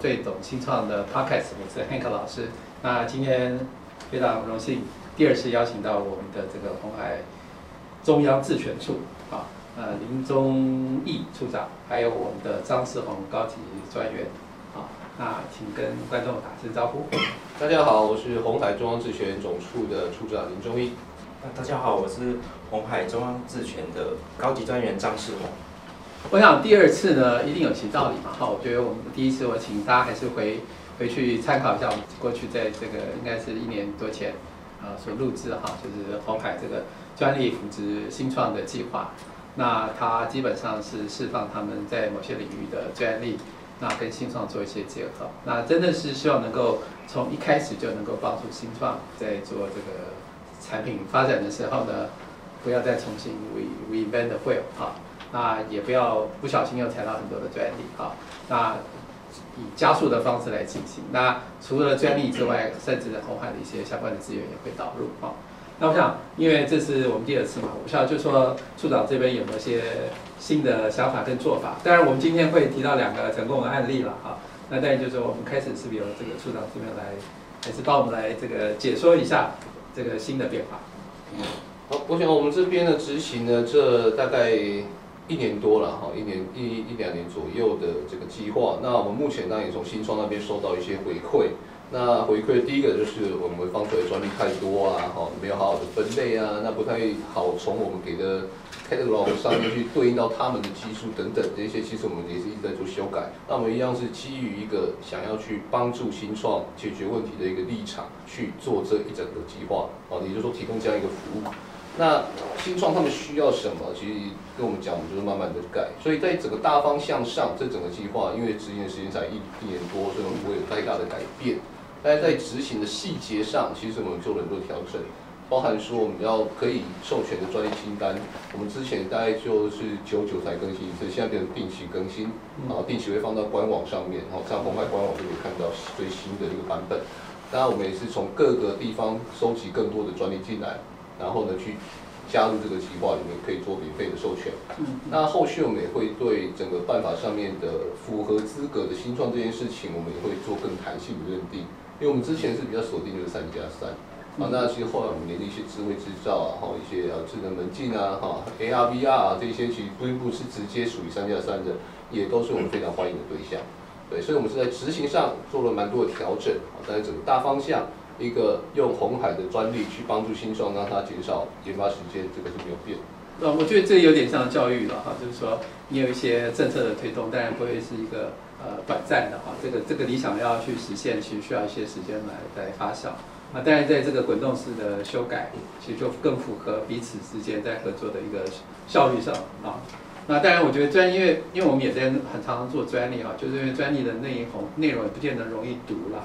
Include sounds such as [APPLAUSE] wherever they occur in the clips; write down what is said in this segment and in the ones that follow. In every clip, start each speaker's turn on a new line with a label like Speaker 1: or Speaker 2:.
Speaker 1: 最懂新创的 Podcast，我是 Hank 老师。那今天非常荣幸，第二次邀请到我们的这个红海中央自权处啊，呃，林宗义处长，还有我们的张世宏高级专员，啊，那请跟观众打声招呼。
Speaker 2: 大家好，我是红海中央自权总处的处长林忠义。
Speaker 3: 大家好，我是红海中央自权的高级专员张世宏。
Speaker 1: 我想第二次呢，一定有其道理嘛。哈，我觉得我们第一次我请大家还是回回去参考一下我们过去在这个应该是一年多前啊所录制哈，就是红海这个专利扶植新创的计划。那它基本上是释放他们在某些领域的专利，那跟新创做一些结合。那真的是希望能够从一开始就能够帮助新创在做这个产品发展的时候呢，不要再重新 re reinvent the wheel 哈。那也不要不小心又踩到很多的专利啊。那以加速的方式来进行。那除了专利之外，甚至红海的一些相关的资源也会导入啊。那我想，因为这是我们第二次嘛，我不晓得就说处长这边有没有些新的想法跟做法。当然，我们今天会提到两个成功的案例了啊。那当然就是，我们开始是不是由这个处长这边来，还是帮我们来这个解说一下这个新的变化？
Speaker 2: 好，我想我们这边的执行呢，这大概。一年多了哈，一年一一两年左右的这个计划，那我们目前呢也从新创那边收到一些回馈。那回馈第一个就是我们放出来专利太多啊，哈，没有好好的分类啊，那不太好从我们给的 catalog 上面去对应到他们的技术等等这些，其实我们也是一直在做修改。那我们一样是基于一个想要去帮助新创解决问题的一个立场去做这一整个计划，啊，也就是说提供这样一个服务。那新创他们需要什么？其实跟我们讲，我们就是慢慢的改。所以在整个大方向上，这整个计划，因为执行的时间才一一年多，所以我们不会有太大的改变。但是在执行的细节上，其实我们做了很多调整，包含说我们要可以授权的专利清单，我们之前大概就是九九才更新一次，现在变成定期更新，然后定期会放到官网上面，然后在红外官网就可以看到最新的一个版本。当然，我们也是从各个地方收集更多的专利进来。然后呢，去加入这个计划里面，可以做免费的授权。那后续我们也会对整个办法上面的符合资格的新创这件事情，我们也会做更弹性的认定。因为我们之前是比较锁定就是三加三，啊，那其实后来我们连一些智慧制造啊，哈，一些啊智能门禁啊，哈，AR、VR 啊这些，其实不不是直接属于三加三的，也都是我们非常欢迎的对象。对，所以我们是在执行上做了蛮多的调整，啊，但是整个大方向。一个用红海的专利去帮助新创，让它减少研发时间，这个是没有变。
Speaker 1: 那我觉得这有点像教育了哈，就是说你有一些政策的推动，当然不会是一个呃短暂的哈，这个这个理想要去实现，其实需要一些时间来来发酵。啊，当然在这个滚动式的修改，其实就更符合彼此之间在合作的一个效率上啊。那当然，我觉得专因为因为我们也在很常常做专利哈，就是因为专利的内容内容也不见得容易读了。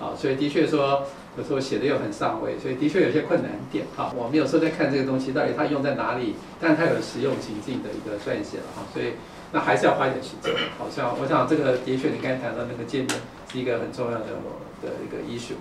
Speaker 1: 啊，所以的确说，有时候写的又很上位，所以的确有些困难点。哈，我们有时候在看这个东西到底它用在哪里，但它有实用情境的一个撰写了哈，所以那还是要花一点时间。好像我想这个的确你刚才谈到那个界面是一个很重要的的一个 issue。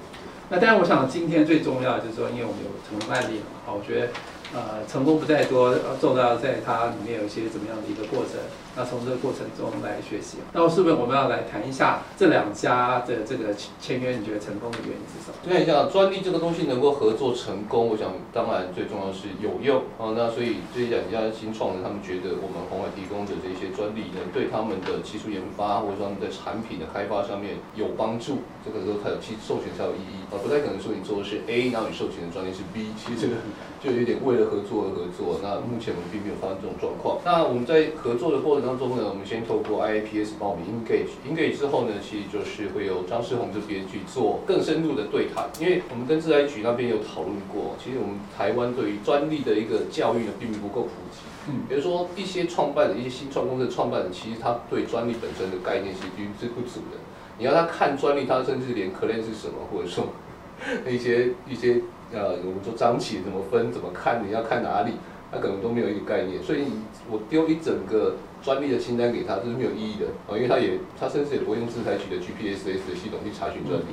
Speaker 1: 那当然，我想今天最重要就是说，因为我们有成功案例了嘛，我觉得。呃，成功不在多，重要在它里面有一些怎么样的一个过程。那从这个过程中来学习。那是不是我们要来谈一下这两家的这个签约？你觉得成功的原因是什么？
Speaker 2: 看一下专利这个东西能够合作成功，我想当然最重要是有用啊。那所以这两家新创的，他们觉得我们红海提供的这些专利呢，对他们的技术研发或者说他们的产品的开发上面有帮助。这个时候才有其授权才有意义啊，不太可能说你做的是 A，然后你授权的专利是 B，其实这个就有点为了合作而合作，那目前我们并没有发生这种状况。那我们在合作的过程当中呢，我们先透过 IAPS 帮我们 engage，engage 之后呢，其实就是会有张世宏这边去做更深入的对谈。因为我们跟自来局那边有讨论过，其实我们台湾对于专利的一个教育呢，并不够普及。嗯，比如说一些创办的一些新创公司的创办人，其实他对专利本身的概念其实是不足的。你要他看专利，他甚至连 claim 是什么，或者说 [LAUGHS] 一些一些。呃，我们说张起怎么分，怎么看，你要看哪里，他可能都没有一个概念，所以我丢一整个专利的清单给他，这是没有意义的。啊，因为他也他甚至也不会用自采取的 GPSs 的系统去查询专利，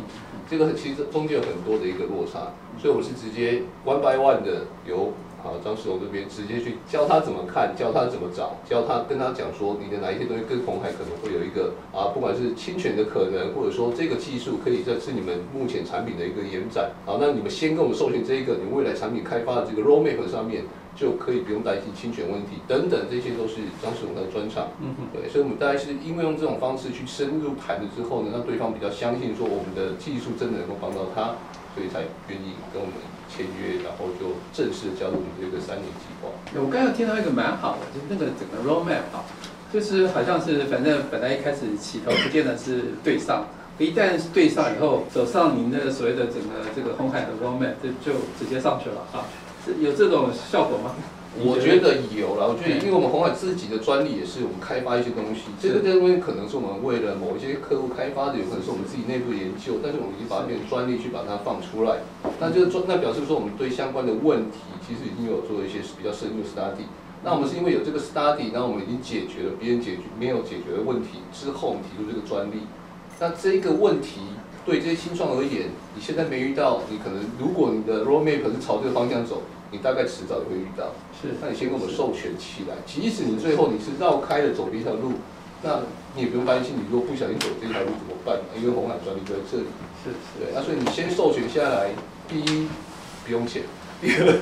Speaker 2: 这个其实中间有很多的一个落差，所以我是直接 one by one 的由好张世荣这边直接去教他怎么看，教他怎么找，教他跟他讲说你的哪一些东西跟红海可能会有一个啊，不管是侵权的可能，或者说这个技术可以在是你们目前产品的一个延展。好，那你们先跟我们授权这一个，你未来产品开发的这个 roadmap 上面就可以不用担心侵权问题等等，这些都是张世荣的专长。
Speaker 1: 嗯哼，
Speaker 2: 对，所以我们大概是因为用这种方式去深入谈了之后呢，让对方比较相信说我们的技术真的能够帮到他，所以才愿意跟我们签约，然后就正式加入我们这个三年计划。
Speaker 1: 我刚刚听到一个蛮好的，就是那个整个 roadmap 啊，就是好像是反正本来一开始起头不见得是对上，一旦是对上以后，走上您的所谓的整个这个红海的 roadmap 就就直接上去了哈，是有这种效果吗？
Speaker 2: 我觉得有了，我觉得因为我们红海自己的专利也是我们开发一些东西，这个这些东西可能是我们为了某一些客户开发的，有可能是我们自己内部研究，但是我们已经把它变成专利去把它放出来，那就是专那表示说我们对相关的问题其实已经有做一些比较深入的 study。那我们是因为有这个 study，那我们已经解决了别人解决没有解决的问题之后，我们提出这个专利。那这个问题对这些新创而言，你现在没遇到，你可能如果你的 roadmap 是朝这个方向走，你大概迟早也会遇到。
Speaker 1: 是，
Speaker 2: 那你先跟我们授权起来，即使你最后你是绕开了走这条路，那你也不用担心，你如果不小心走这条路怎么办？因为红海专利就在这里。
Speaker 1: 是
Speaker 2: 对，那所以你先授权下来，第一不用钱，第 [LAUGHS] 二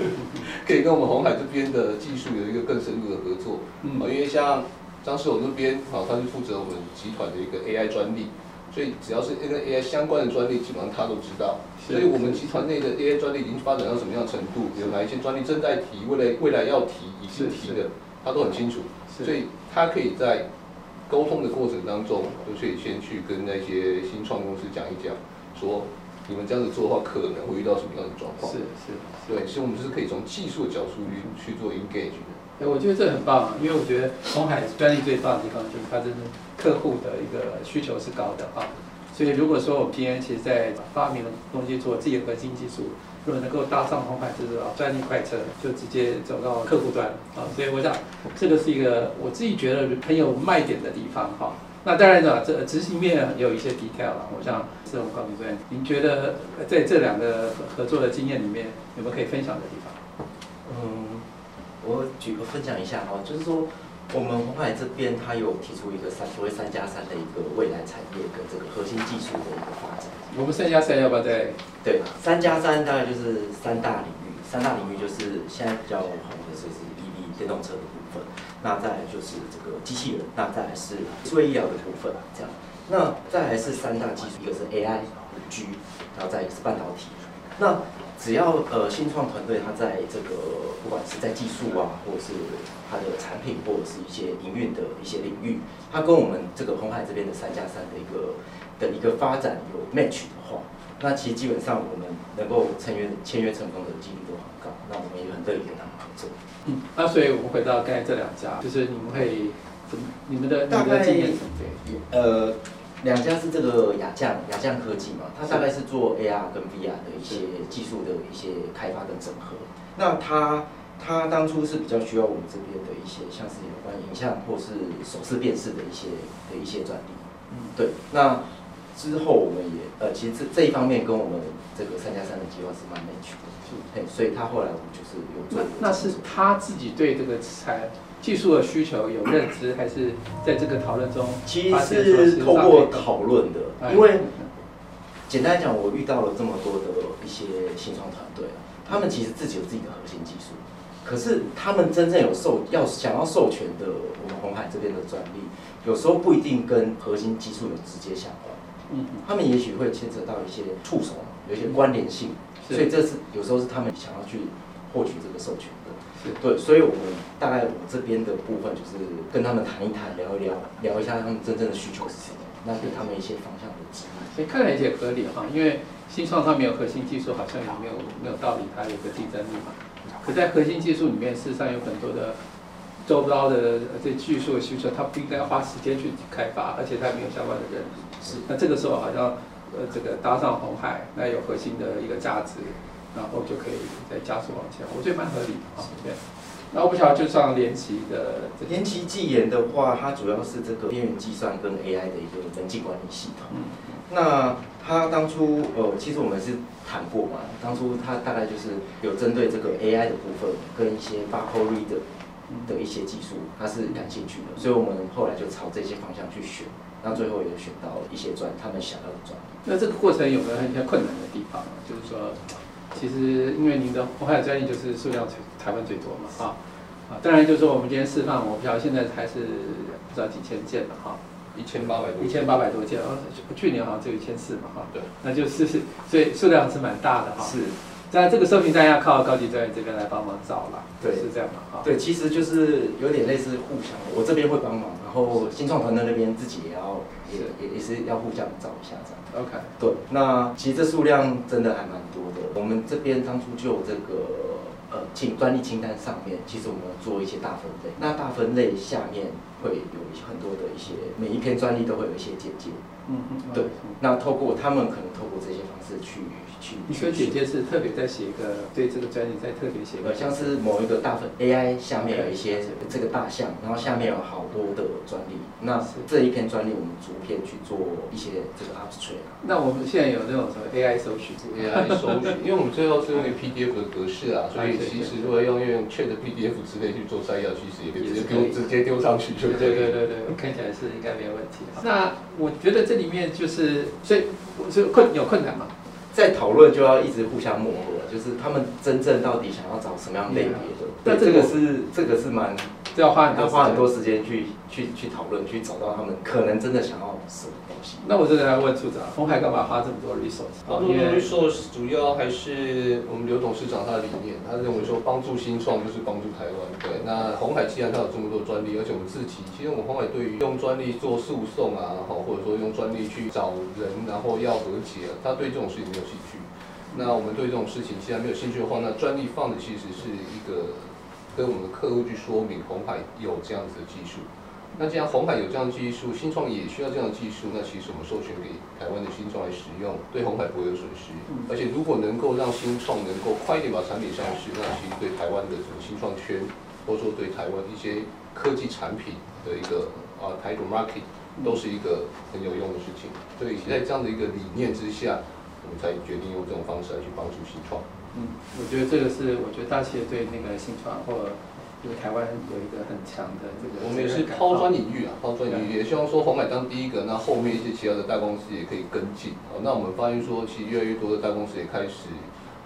Speaker 2: 可以跟我们红海这边的技术有一个更深入的合作。
Speaker 1: 嗯
Speaker 2: 啊，因为像张世勇那边，好，他是负责我们集团的一个 AI 专利，所以只要是跟 AI 相关的专利，基本上他都知道。所以我们集团内的 AI 专利已经发展到什么样的程度，有哪一些专利正在提，未来未来要提，已经提的，他都很清楚。所以他可以在沟通的过程当中，就可以先去跟那些新创公司讲一讲，说你们这样子做的话，可能会遇到什么样的状况。
Speaker 1: 是是。
Speaker 2: 对，所以我们就是可以从技术的角度去去做 engage
Speaker 1: 哎，我觉得这很棒啊，因为我觉得红海专利最棒的地方就是它真的客户的一个需求是高的啊。所以如果说我们今天其实在发明东西做自己的核心技术，如果能够搭上红海这个专利快车，就直接走到客户端啊。所以我想这个是一个我自己觉得很有卖点的地方哈。那当然了，这执行面也有一些 detail 了。我想是我们高明专员，您觉得在这两个合作的经验里面，有没有可以分享的地方？
Speaker 3: 嗯，我举个分享一下哈，就是说我们红海这边它有提出一个三所谓三加三的一个未来产业跟这个核心技术的一个发展。
Speaker 1: 我们三加三要不要再？
Speaker 3: 对，三加三大概就是三大领域，三大领域就是现在比较红的就是 EV 电动车的部分，那再来就是这个机器人，那再来是智慧医疗的部分，这样，那再来是三大技术，一个是 AI、五 G，然后再一个是半导体。那只要呃新创团队它在这个不管是在技术啊，或者是它的产品，或者是一些营运的一些领域，它跟我们这个红海这边的三加三的一个的一个发展有 match 的话，那其实基本上我们能够签约签约成功的几率都很高，那我们也很乐意跟他们合作。
Speaker 1: 嗯，那所以我们回到刚才这两家，就是你们会怎么？你们的你
Speaker 3: 大概
Speaker 1: 们的经验怎么对？
Speaker 3: 呃，两家是这个雅匠雅匠科技嘛，它大概是做 AR 跟 VR 的一些技术的一些开发跟整合。那它它当初是比较需要我们这边的一些像是有关影像或是手势辨识的一些的一些专利。
Speaker 1: 嗯，
Speaker 3: 对，那之后我们也呃，其实这这一方面跟我们这个三加三的计划是蛮 match 的，
Speaker 1: 是
Speaker 3: 嘿，所以他后来我们就是有做
Speaker 1: 那那是他自己对这个产技术的需求有认知，还是在这个讨论中
Speaker 3: 其实是透过讨论的，
Speaker 1: 哎
Speaker 3: 因为简单讲，我遇到了这么多的一些新创团队啊，他们其实自己有自己的核心技术，可是他们真正有授要想要授权的我们红海这边的专利，有时候不一定跟核心技术有直接相关，
Speaker 1: 嗯
Speaker 3: 他们也许会牵扯到一些触手，有一些关联性，所以这是有时候是他们想要去获取这个授权的。
Speaker 1: 是
Speaker 3: 对，所以我们大概我这边的部分就是跟他们谈一谈，聊一聊，聊一下他们真正的需求是什么，那给他们一些方向的指引。
Speaker 1: 所以看来也合理哈，因为新创它没有核心技术，好像也没有没有道理它有个竞争力嘛。可在核心技术里面，事实上有很多的周遭的这技术的需求，它不应该花时间去开发，而且它没有相关的人力。
Speaker 3: 是
Speaker 1: 那这个时候好像呃这个搭上红海，那有核心的一个价值，然后就可以再加速往前，我觉得蛮合理的啊。对。那我不晓得就像联奇的这个
Speaker 3: 联奇技研的话，它主要是这个边缘计算跟 AI 的一个人际管理系统。
Speaker 1: 嗯
Speaker 3: 那他当初呃，其实我们是谈过嘛，当初他大概就是有针对这个 AI 的部分跟一些 barcode reader 的一些技术，他是感兴趣的，所以我们后来就朝这些方向去选，那最后也选到一些专他们想要的专利。
Speaker 1: 那这个过程有没有一些困难的地方啊？就是说，其实因为您的红海专利就是数量台湾最多嘛，啊啊，当然就是说我们今天示范，我不晓得现在还是不知道几千件了哈，
Speaker 2: 一千八百多，
Speaker 1: 一千八百多件，哦，去年好像只有一千四嘛哈，
Speaker 2: 对，
Speaker 1: 那就是所以数量是蛮大的哈。
Speaker 3: 是，
Speaker 1: 在这个收评单要靠高级专业这边来帮忙找了，
Speaker 3: 对
Speaker 1: 是这样嘛哈。
Speaker 3: 对，其实就是有点类似互相，我这边会帮忙，然后新创团队那边自己也要也也也是要互相找一下这样。
Speaker 1: OK，
Speaker 3: 对，那其实这数量真的还蛮多的。我们这边当初就有这个呃清专利清单上面，其实我们做一些大分类。那大分类下面会有很多的一些，每一篇专利都会有一些简介。
Speaker 1: 嗯嗯，
Speaker 3: 对，那透过他们可能透过这些方式去去
Speaker 1: 你说姐姐是特别在写一个对这个专利在特别写一个，
Speaker 3: 呃，像是某一个大分 AI 下面有一些这个大项，然后下面有好多的专利，那
Speaker 1: 是
Speaker 3: 这一篇专利我们逐篇去做一些这个 abstract 啊。
Speaker 1: 那我们现在有那种什么 AI 搜寻
Speaker 2: AI 搜寻，因为我们最后是用一个 PDF 的格式啊，所以其实如果要用 Chat PDF 之类去做摘要，其实也可以直接丢直接丢上去就可以。
Speaker 1: 对对对对对，看起来是应该没有问题。那我觉得这里面就是，所以我是困有困难嘛？
Speaker 3: 在讨论就要一直互相磨合，就是他们真正到底想要找什么样类别的。
Speaker 1: 那这个
Speaker 3: 对，这个是这个是蛮
Speaker 1: 这要花很多
Speaker 3: 要花很多
Speaker 1: 时间。
Speaker 3: 去去去讨论，去找到他们可能真的想要什么东西。
Speaker 1: 那我这个来问处长，红海干嘛花这么多 resource？
Speaker 2: 好，
Speaker 1: 因为
Speaker 2: resource 主要还是我们刘董事长他的理念，他认为说帮助新创就是帮助台湾。对，那红海既然他有这么多专利，而且我们自己，其实我们红海对于用专利做诉讼啊，好，或者说用专利去找人，然后要和解，他对这种事情没有兴趣。那我们对这种事情既然没有兴趣的话，那专利放的其实是一个跟我们的客户去说明红海有这样子的技术。那既然红海有这样的技术，新创也需要这样的技术，那其实我们授权给台湾的新创来使用，对红海不会有损失。而且如果能够让新创能够快一点把产品上市，那其实对台湾的整个新创圈，或者说对台湾一些科技产品的一个啊台股 market，都是一个很有用的事情。所以在这样的一个理念之下，我们才决定用这种方式来去帮助新创。
Speaker 1: 嗯，我觉得这个是我觉得大企业对那个新创或就是台湾有一个很强的这个。
Speaker 2: 我们也是抛砖引玉啊，抛砖引玉，也希望说红海当第一个，那后面一些其他的大公司也可以跟进。好，那我们发现说，其实越来越多的大公司也开始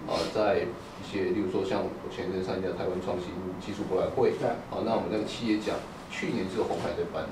Speaker 2: 啊，在一些，例如说像我前一阵参加台湾创新技术博览会，
Speaker 1: 对
Speaker 2: 好，那我们那个企业奖，去年只有红海在办。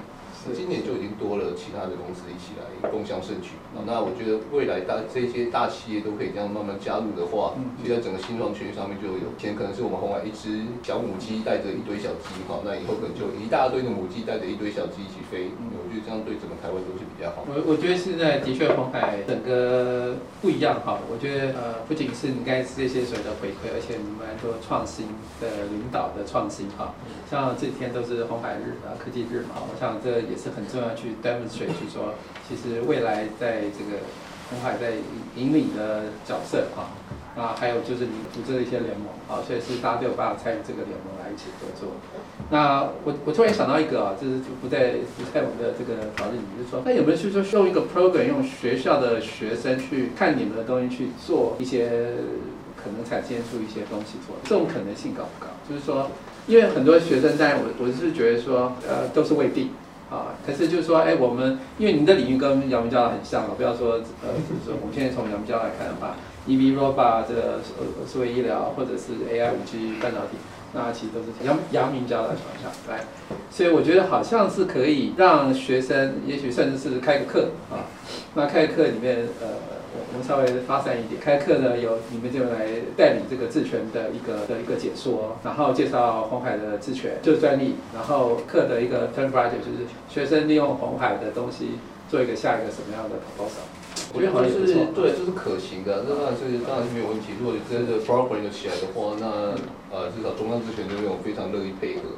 Speaker 2: 今年就已经多了其他的公司一起来共享盛举啊！那我觉得未来大这些大企业都可以这样慢慢加入的话，
Speaker 1: 嗯
Speaker 2: 其实在整个新创圈上面就有，以前可能是我们红海一只小母鸡带着一堆小鸡哈，那以后可能就一大堆的母鸡带着一堆小鸡一起飞，我觉得这样对整个台湾都是比较好。
Speaker 1: 我我觉得现在的确红海整个不一样哈，我觉得呃不仅是你刚才这些所谓的回馈，而且你们蛮多创新的领导的创新哈，像这几天都是红海日啊科技日嘛，我想这也是很重要去 demonstrate 去说，其实未来在这个红海在引领的角色啊，啊还有就是你组织的一些联盟啊，所以是大家都有办法参与这个联盟来一起合作。那我我突然想到一个啊，就是就不在不在我们的这个讨论里面，就是说，那有没有去说用一个 program，用学校的学生去看你们的东西去做一些可能产生出一些东西出来，这种可能性高不高？就是说，因为很多学生，在我我是觉得说，呃，都是未必。啊，可是就是说，哎，我们因为你的领域跟阳明教很像嘛，不要说呃，就是说我们现在从阳明教来看的话 e v r o b o 这个呃数位医疗或者是 AI、五 G、半导体，那其实都是阳阳明教的方向来，所以我觉得好像是可以让学生，也许甚至是开个课啊，那开个课里面呃。我我们稍微发散一点，开课呢有你们就来代理这个智权的一个的一个解说，然后介绍红海的智权就是专利，然后课的一个 turn project 就是学生利用红海的东西做一个下一个什么样的 proposal。
Speaker 2: 我觉得是对，这是可行的，这当然是当然是没有问题。如果真的 program 有起来的话，那呃至少中央之权这边我非常乐意配合。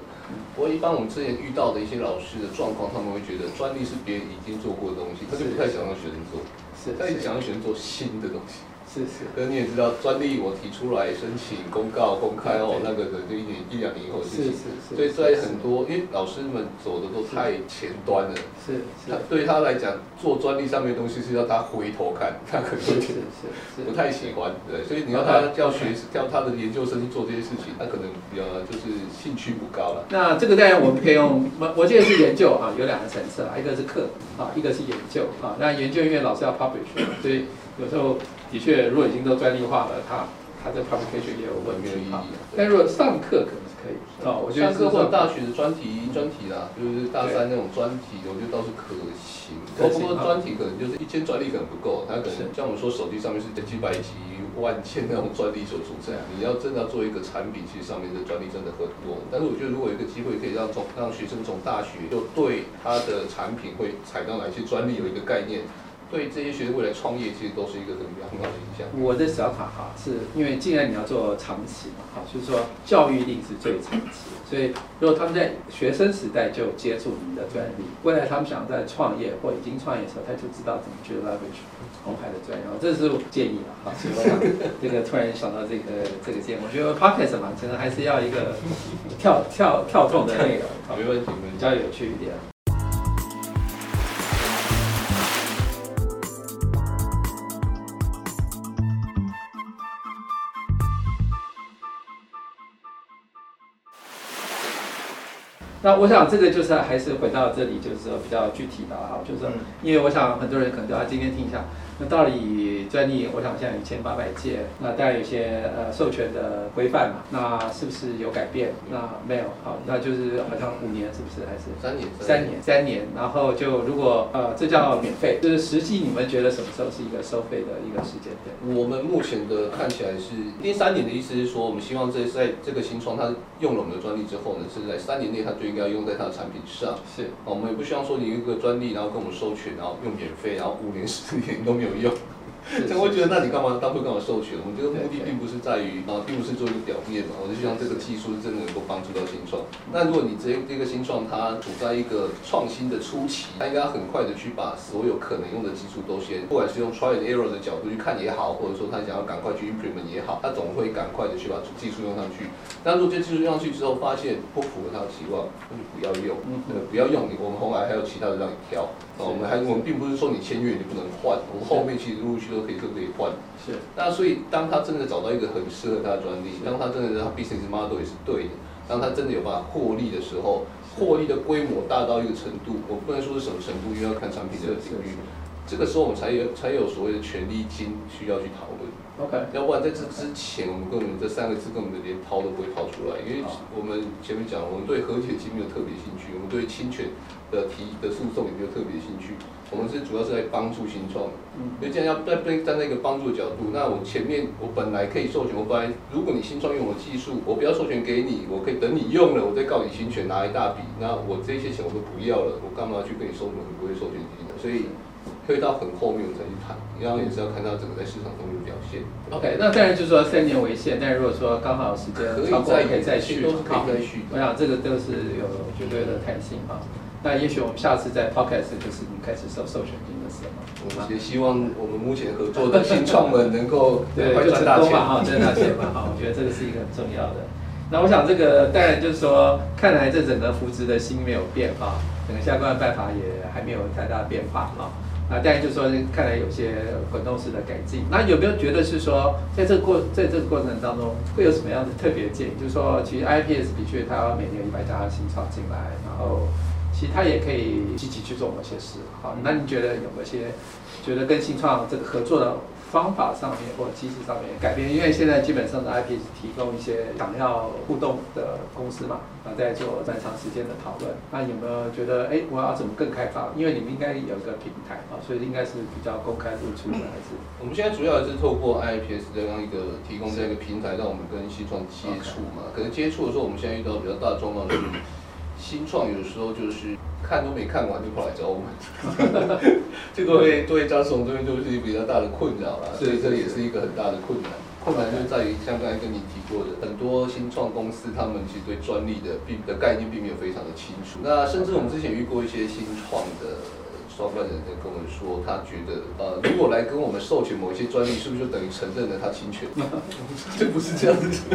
Speaker 2: 不过一般我们之前遇到的一些老师的状况，他们会觉得专利是别人已经做过的东西，他就不太想让学生做。
Speaker 1: 是，
Speaker 2: 他一直想要选择做新的东西，
Speaker 1: 是是，
Speaker 2: 可是你也知道，专利我提出来申请公告公开哦，那个可能就一年一两年以后的事情。
Speaker 1: 是是是。
Speaker 2: 所以在很多，因为老师们走的都太前端了，
Speaker 1: 是是。
Speaker 2: 他对他来讲，做专利上面的东西是要他回头看，他可能有点
Speaker 1: 是是是。
Speaker 2: 不太喜欢，对，所以你要他要学叫他的研究生去做这些事情，他可能比较就是兴趣不高了。
Speaker 1: 那这个当然我们可以用，我我记得是研究啊，有两个层次啊，一个是课啊，一个是研究啊。那研究因为老师要 publish，所以有时候的确如果已经都专利化了，它它的 publication 也有问
Speaker 2: 没有意义。
Speaker 1: 但如果上课可能是可以哦，我觉得
Speaker 2: 上课或者
Speaker 1: 大
Speaker 2: 大学的专题专题啦，就是大三那种专题，我觉得倒是可行。不
Speaker 1: 可行啊
Speaker 2: 过专题可能就是一千专利可能不够，它可能像我们说手机上面是几百集、万千那种专利所组成。你要真的要做一个产品，其实上面的专利真的很多。但是我觉得如果有一个机会可以让从让学生从大学就对他的产品会采到哪些专利有一个概念，对这些学生未来创业其实都是一个很很好的影响。
Speaker 1: 我的小塔哈是因为既然你要做长期嘛，哈，就是说教育一定是最长期，所以如果他们在学生时代就接触你的专利，未来他们想在创业或已经创业的时候，他就知道怎么去 leverage 红海的专利，这是我建议了哈。所以我想这个突然想到这个这个建议，我觉得 [LAUGHS] podcast 嘛，可能还是要一个跳 [LAUGHS] 跳跳动的内容，好
Speaker 2: 没问题，没问题。
Speaker 1: 比较有趣一点。那我想这个就是还是回到这里，就是说比较具体的哈，就是说
Speaker 3: 嗯。
Speaker 1: 因为我想很多人可能都要今天听一下，那到底专利，我想现在有一千八百件，那当然有些呃授权的规范嘛，那是不是有改变？那没有，好，那就是好像五年是不是还是？
Speaker 2: 三年，
Speaker 1: 三年，三年，然后就如果呃，这叫免费，就是实际你们觉得什么时候是一个收费的一个时间点？
Speaker 2: 我们目前的看起来是第三年的意思是说，我们希望这在这个新创它用了我们的专利之后呢，是在三年内它就应该用在它的产品上。
Speaker 1: 是，
Speaker 2: 哦我们也不希望说你一个专利，然后跟我们授权，然后用免费，然后五年十年都没有用。
Speaker 1: 是
Speaker 2: 这样会觉得，那你干嘛当初干嘛授权？我觉得目的并不是在于啊，并不是做一个表面嘛，我是希望这个技术是真的能够帮助到新创。那如果你这这个新创它处在一个创新的初期，它应该很快的去把所有可能用的技术都先，不管是用 try and error 的角度去看也好，或者说他想要赶快去 implement 也好，他总会赶快的去把技术用上去。但如果这技术用上去之后，发现不符合他的期望，那就不要用，
Speaker 1: 嗯
Speaker 2: 呃，不要用你，我们后来还有其他的让你挑。哦，我们还我们并不是说你签约你就不能换，我们后面其实陆陆续续都可以都可以换。
Speaker 1: 是，
Speaker 2: 那所以，当他真的找到一个很适合他的专利，当他真的他 business model 也是对的，当他真的有办法获利的时候，获利的规模大到一个程度，我不能说是什么程度，因为要看产品的领域。这个时候我们才有才有所谓的权利金需要去讨论，
Speaker 1: OK，
Speaker 2: 要不然在这之前，我们根本这三个字根本连掏都不会掏出来，因为我们前面讲，我们对和解金没有特别兴趣，我们对侵权的提的诉讼也没有特别兴趣，我们是主要是在帮助新创。
Speaker 1: 嗯，
Speaker 2: 所以这样要站站在一个帮助的角度，那我前面我本来可以授权，我本来如果你新创用我技术，我不要授权给你，我可以等你用了，我再告你侵权拿一大笔，那我这些钱我都不要了，我干嘛去跟你收什么很贵授权金呢？所以会到很后面我们才去谈，然后也是要看到整个在市场上面的表现。
Speaker 1: OK，那当然就是说三年为限，但如果说刚好时间超过
Speaker 2: 再
Speaker 1: 可以再续，
Speaker 2: 都是可以再续
Speaker 1: 我想这个都是有绝对的弹性哈。那也许我们下次在 Podcast 就是你开始收授权金的时候，
Speaker 2: 我们也希望我们目前合作的新创们 [LAUGHS] 能够
Speaker 1: 对，
Speaker 2: 赚大钱。
Speaker 1: 功嘛哈，赚大钱嘛哈，我觉得这个是一个很重要的。那我想这个当然就是说，看来这整个扶植的心没有变哈，整个相关的办法也还没有太大变化哈。啊，但就是说，看来有些滚动式的改进。那有没有觉得是说，在这个过在这个过程当中，会有什么样的特别建议？就是说，其实 IPS 的确它每年有一百家新创进来，然后其实它也可以积极去做某些事。好，那你觉得有没有些觉得跟新创这个合作的方法上面或机制上面改变？因为现在基本上的 IP 是提供一些想要互动的公司嘛，啊，在做蛮长时间的讨论。那有没有觉得，哎，我要怎么更开放？因为你们应该有一个平台啊，所以应该是比较公开露出的，还是
Speaker 2: 我们现在主要还是透过 IIPS 这样一个提供这样一个平台，让我们跟新创接触嘛。可能接触的时候，我们现在遇到比较大的状况就是，新创有的时候就是看都没看完就跑来找我们，[LAUGHS] 这个会对张总这边就是比较大的困扰
Speaker 1: 了。
Speaker 2: 所以这也是一个很大的困难。困难就在于像刚才跟你提过的，很多新创公司他们其实对专利的并的概念并没有非常的清楚。那甚至我们之前遇过一些新创的创办人在跟我们说，他觉得呃，如果来跟我们授权某一些专利，是不是就等于承认了他侵权？[LAUGHS] 这不是这样子，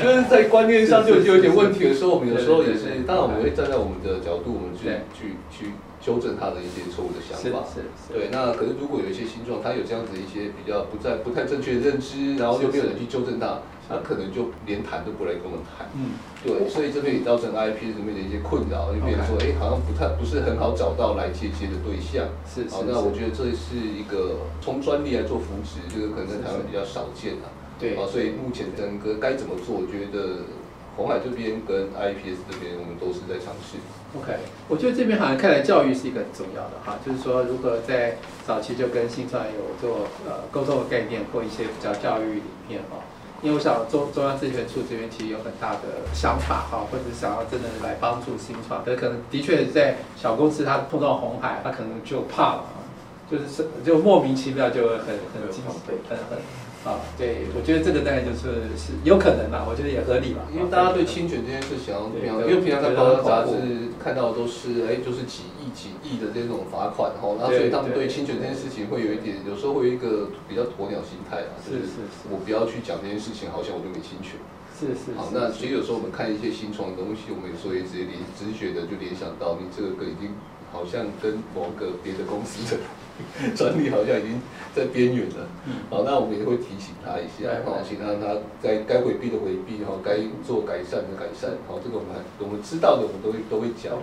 Speaker 2: 就是在观念上就已经有点问题的时候，我们有时候也是，当然我们会站在我们的角度，我们去去去纠正他的一些错误的想法。
Speaker 1: 是是。
Speaker 2: 对，那可是如果有一些新状，他有这样子一些比较不在不太正确的认知，然后又没有人去纠正他。他可能就连谈都不来跟我们谈，嗯，对，所以这边也造成 IP 这边的一些困扰，就变成说，哎，好像不太不是很好找到来接接的对象，
Speaker 1: 是，
Speaker 2: 好，那我觉得这是一个从专利来做扶持，这个可能在台湾比较少见啊，
Speaker 1: 对，
Speaker 2: 啊，所以目前整个该怎么做，我觉得红海这边跟 IPS 这边我们都是在尝试。
Speaker 1: OK，我觉得这边好像看来教育是一个很重要的哈，就是说如何在早期就跟新创有做呃沟通的概念或一些比较教育理念哈。因为我想中中央政权处这边其实有很大的想法哈，或者想要真的来帮助新创，可可能的确在小公司它碰到红海，它可能就怕了，就是是就莫名其妙就很很惊很很。啊，对，我觉得这个大概就是是有可能吧，我觉得也合理吧。
Speaker 2: 因为大家对侵权这件事情，因为平常在报道杂志看到都是，哎，就是几亿几亿的这种罚款哈，然后所以他们对侵权这件事情会有一点，有时候会有一个比较鸵鸟心态啊，
Speaker 1: 就是是，
Speaker 2: 我不要去讲这件事情，好像我就没侵权。
Speaker 1: 是是。
Speaker 2: 好，那其实有时候我们看一些新创的东西，我们有时候也直接联直觉的就联想到，你这个已经好像跟某个别的公司的。专利好像已经在边缘了，好，那我们也会提醒他一下，好，请他他在该回避的回避，哈，该做改善的改善，好，这个我们我们知道的我们都会都会讲，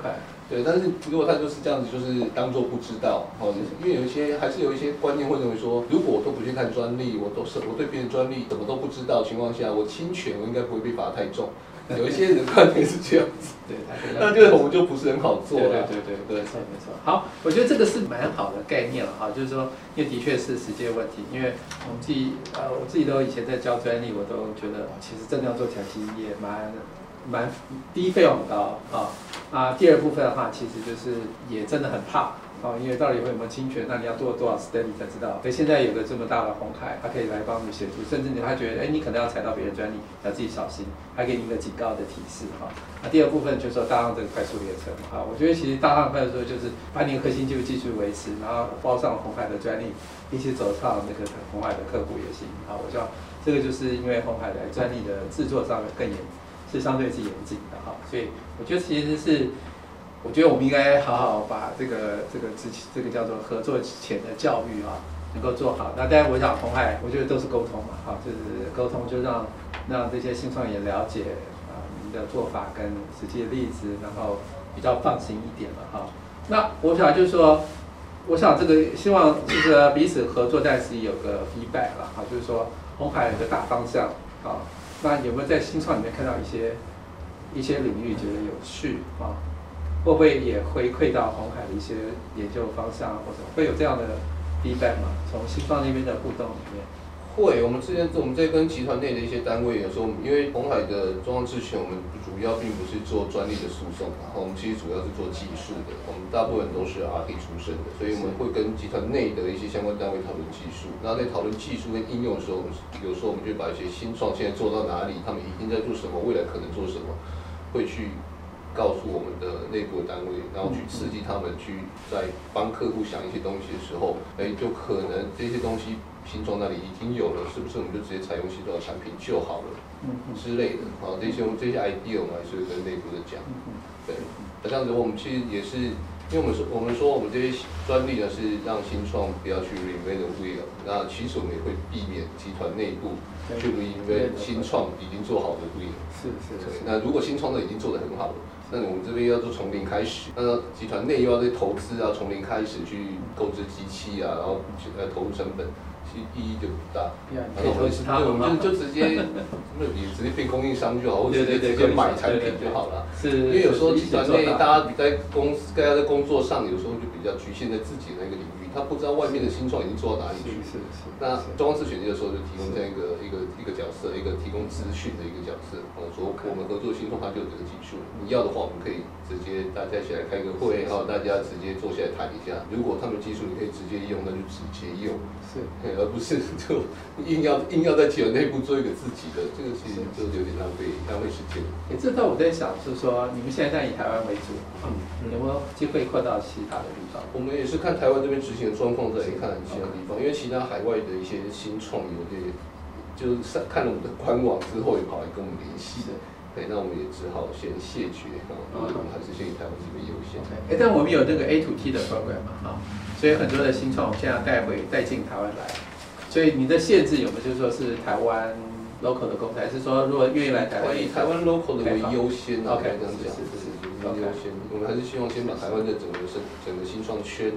Speaker 2: 对，但是如果他就是这样子，就是当做不知道，好，因为有一些还是有一些观念会认为说，如果我都不去看专利，我都是我对别人专利怎么都不知道情况下，我侵权我应该不会被罚太重。[LAUGHS] 有一些人观点是这样子，[LAUGHS]
Speaker 1: 对，
Speaker 2: 那这个我们就不是很好做
Speaker 1: 了。对对对对，没错没错。好，我觉得这个是蛮好的概念了哈，就是说，因为的确是时间问题，因为我们自己呃，我自己都以前在教专利，我都觉得其实真的要做起来，其实也蛮蛮第一费用很高啊啊，第二部分的话，其实就是也真的很怕。哦，因为到底会有没有侵权，那你要做多少 study 才知道。所以现在有个这么大的红海，它可以来帮你协助，甚至你他觉得，哎，你可能要踩到别人专利，要自己小心，还给你一个警告的提示哈。那第二部分就是说搭上这个快速列车哈，我觉得其实搭上快速就是把你的核心技术继续维持，然后包上红海的专利，一起走上那个红海的客户也行啊。我想这个就是因为红海的专利的制作上面更严，是相对是严谨的哈，所以我觉得其实是。我觉得我们应该好好把这个这个之前这个叫做合作前的教育啊，能够做好。那当然，我想红海，我觉得都是沟通嘛，哈，就是沟通，就让让这些新创也了解啊，你的做法跟实际的例子，然后比较放心一点了哈。那我想就是说，我想这个希望就是彼此合作，但是有个 feedback 了哈，就是说红海有个大方向啊，那有没有在新创里面看到一些一些领域觉得有趣啊？会不会也回馈到红海的一些研究方向，或者会有这样的 feedback 吗？从西方那边的互动里面，
Speaker 2: 会。我们之前我们在跟集团内的一些单位，有时候因为红海的中央智权，我们主要并不是做专利的诉讼，然后我们其实主要是做技术的。我们大部分都是 R T 出身的，所以我们会跟集团内的一些相关单位讨论技术。然后在讨论技术跟应用的时候，我们有时候我们就把一些新创现在做到哪里，他们已经在做什么，未来可能做什么，会去。告诉我们的内部的单位，然后去刺激他们去在帮客户想一些东西的时候，哎，就可能这些东西新创那里已经有了，是不是我们就直接采用新创的产品就好了？之类的，好，这些我们这些 idea 我们还是跟内部的讲。对，那这样子我们其实也是，因为我们说我们说我们这些专利呢是让新创不要去 reinvent the wheel，那其实我们也会避免集团内部去 reinvent 新创已经做好的 wheel。
Speaker 1: 是是是。
Speaker 2: 那如果新创的已经做得很好了。那我们这边要做从零开始，那集团内又要对投资啊，从零开始去购置机器啊，然后去呃投入成本，其实意义就不大。
Speaker 1: 然后我
Speaker 2: 们就就直接，那你直接变供应商就好，或者直接直接买产品就好了。是。因为有时候集团内大家在公司，大家在工作上有时候就比较局限在自己那个领域。他不知道外面的新创已经做到哪里去。
Speaker 1: 是是。
Speaker 2: 那中央自选机的时候就提供这样一个一个一个角色，一个提供资讯的一个角色。我说我们合作新创，它就有这个技术，你要的话，我们可以直接大家一起来开个会，然后大家直接坐下来谈一下。如果他们技术你可以直接用，那就直接用，
Speaker 1: 是，
Speaker 2: 而不是 [LAUGHS] 就硬要硬要在企业内部做一个自己的，这个其实就有点浪费浪费时间。
Speaker 1: 哎，这倒我在想，就是说你们现在在以台湾为主，嗯，有没有机会扩到其他的地方？
Speaker 2: 我们也是看台湾这边执行的状况，再看其他地方，因为其他海外的一些新创有些。就是看了我们的官网之后，也跑来跟我们联系的，对，那我们也只好先谢绝啊，我们还是先以台湾这边优先。
Speaker 1: 哎，但我们有这个 A to T 的 program 嘛，哈，所以很多的新创我们现在带回带进台湾来，所以你的限制有没有？就是说是台湾 local 的公司，还是说如果愿意来台湾，
Speaker 2: 以台湾 local 的为优先
Speaker 1: ？OK，
Speaker 2: 这样讲是是是优先。我们还是希望先把台湾的整个生整个新创圈。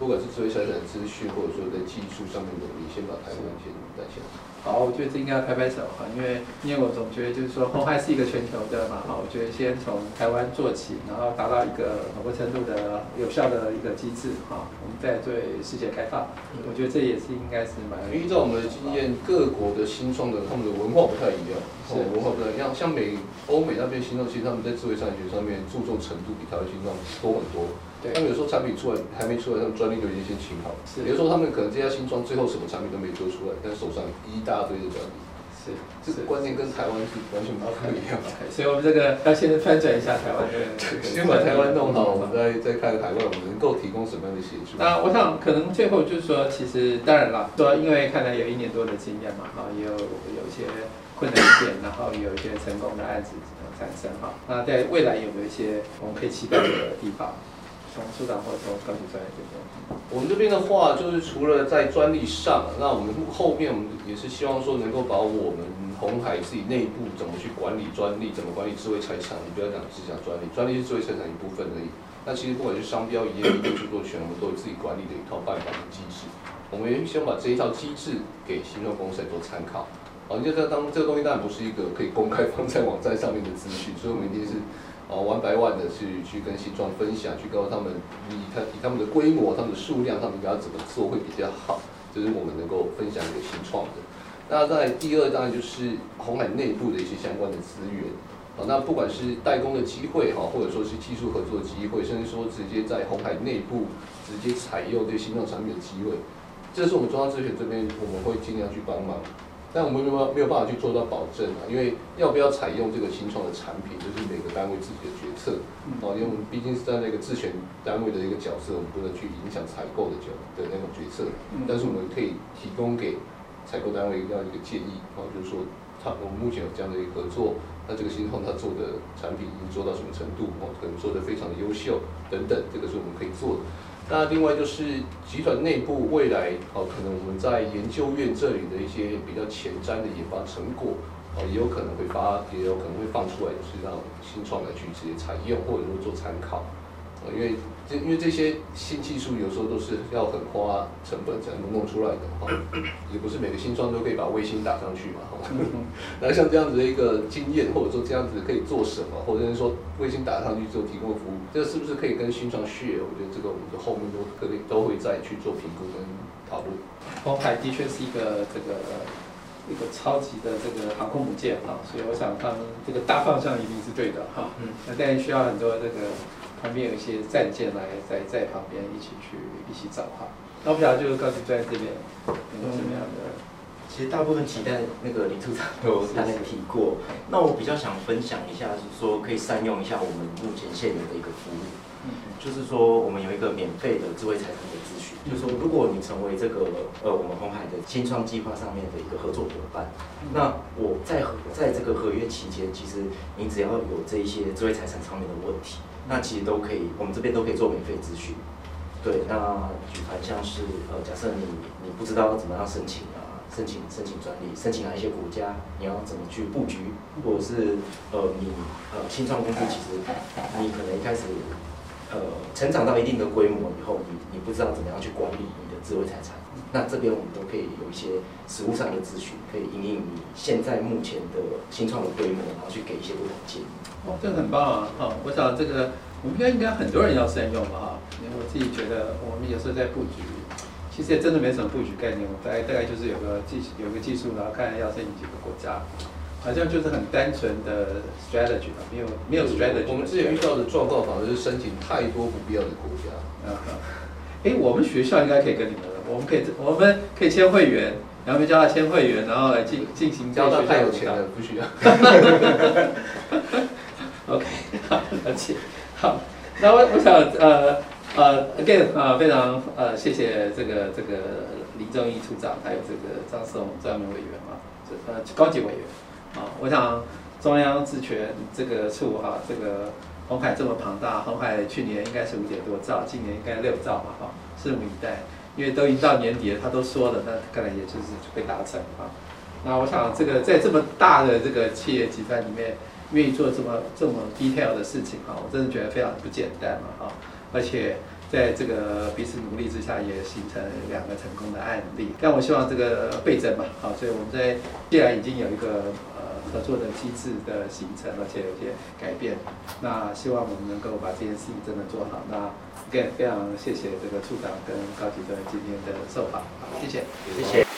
Speaker 2: 不管是作为小小的资讯，或者说在技术上面努力，先把台湾先带起来。
Speaker 1: 好，我觉得这应该要拍拍手哈，因为因为我总觉得就是说，红海是一个全球的嘛哈，我觉得先从台湾做起，然后达到一个某个程度的有效的一个机制哈，我们再对世界开放。我觉得这也是应该是蛮。
Speaker 2: 依照我们的经验，各国的新创的他们的文化不太一样，是文化不太一样。像美欧美那边新创，其实他们在智慧产学上面注重程度比台湾新创多很多。他们有时候产品出来还没出来，他们专利就已经先请好了。是，比如说他们可能这家新装最后什么产品都没做出来，但手上一大堆的专利。是，这个观念跟台湾是完全不一样。[LAUGHS]
Speaker 1: 所以我们这个要先翻转一下台湾的，[LAUGHS]
Speaker 2: 先把台湾弄好，我们再再看海外我们能够提供什么样的协助。
Speaker 1: 那我想可能最后就是说，其实当然了，说因为看来有一年多的经验嘛，哈，也有有一些困难点，然后有一些成功的案子产生哈。那在未来有没有一些我们可以期待的地方？从市长或者从高级专业这边，
Speaker 2: 我们这边的话，就是除了在专利上，那我们后面我们也是希望说，能够把我们红海自己内部怎么去管理专利，怎么管理智慧财产，你不要讲只讲专利，专利是智慧财产一部分而已。那其实不管是商标、营业秘密、著作权，我们都有自己管理的一套办法和机制。我们也希望把这一套机制给新创公司来做参考。好，你就这当这个东西当然不是一个可以公开放在网站上面的资讯，所以我们一定是。啊，玩百万的去去跟新创分享，去告诉他们，以他以他们的规模、他们的数量，他们应该怎么做会比较好，这是我们能够分享给新创的。那在第二，当然就是红海内部的一些相关的资源。那不管是代工的机会哈，或者说是技术合作机会，甚至说直接在红海内部直接采用这些新创产品的机会，这是我们中央咨询这边我们会尽量去帮忙。但我们没有没有办法去做到保证啊，因为要不要采用这个新创的产品，就是每个单位自己的决策。哦，因为我们毕竟是在那个自选单位的一个角色，我们不能去影响采购的角的那种决策。但是我们可以提供给采购单位这样一个建议，哦，就是说，他我们目前有这样的一个合作，那这个新创他做的产品已经做到什么程度？哦，可能做的非常的优秀等等，这个是我们可以做的。那另外就是集团内部未来哦，可能我们在研究院这里的一些比较前瞻的研发成果，哦，也有可能会发，也有可能会放出来，就是让新创来去直接采用，或者说做参考。因为这因为这些新技术有时候都是要很花成本才能弄出来的哈，也不是每个新创都可以把卫星打上去嘛哈。[LAUGHS] 那像这样子的一个经验，或者说这样子可以做什么，或者是说卫星打上去之后提供服务，这是不是可以跟新创续？我觉得这个我们的后面都可以都会再去做评估跟讨论。
Speaker 1: 红海的确是一个这个一个超级的这个航空母舰哈，所以我想他们这个大方向一定是对的哈。嗯。那但需要很多这个。旁边有一些战舰来在在旁边一起去一起找哈，那我不晓得就是高级在这边有什么样的？
Speaker 3: 其实大部分期待那个李处长都大概提过，那我比较想分享一下，是说可以善用一下我们目前现有的一个服务，就是说我们有一个免费的智慧财产的咨询，就是说如果你成为这个呃我们红海的新创计划上面的一个合作伙伴，那我在在这个合约期间，其实你只要有这一些智慧财产上面的问题。那其实都可以，我们这边都可以做免费咨询。对，那举凡像是呃，假设你你不知道怎么样申请啊，申请申请专利，申请哪一些国家，你要怎么去布局，或者是呃，你呃新创公司其实你可能一开始呃成长到一定的规模以后，你你不知道怎么样去管理你的智慧财产，那这边我们都可以有一些实物上的咨询，可以引领你现在目前的新创的规模，然后去给一些不同建议。
Speaker 1: 哦，这个很棒啊！哈，我想这个我们应该应该很多人要善用吧？哈，因为我自己觉得，我们有时候在布局其实也真的没什么布局概念，我大概大概就是有个技有个技术，然后看要申请几个国家，好像就是很单纯的 strategy 吧，没有没有 strategy。
Speaker 2: 我们之前遇到的状况，反而是申请太多不必要的国家。
Speaker 1: 啊哈，哎，我们学校应该可以跟你们，我们可以我们可以签会员，然后叫他签会员，然后来进进行
Speaker 2: 教他
Speaker 1: 他
Speaker 2: 太有钱了，不需要。[LAUGHS]
Speaker 1: OK，好，了解。好，那我我想呃呃，again 啊、非常呃谢谢这个这个李正义处长，还有这个张世宏专门委员啊，这呃高级委员啊，我想中央职权这个处哈、这个红海这么庞大，红海去年应该是五点多兆，今年应该六兆嘛哈、拭目以待，因为都已经到年底了，他都说了，那看来也就是会达成啊。那我想这个在这么大的这个企业集团里面，愿意做这么这么 detail 的事情哈，我真的觉得非常不简单嘛哈，而且在这个彼此努力之下，也形成两个成功的案例。但我希望这个倍增嘛，好，所以我们在既然已经有一个合作的机制的形成，而且有些改变，那希望我们能够把这件事情真的做好。那 again 非常谢谢这个处长跟高级专员今天的受访，好，谢谢。
Speaker 3: 谢谢。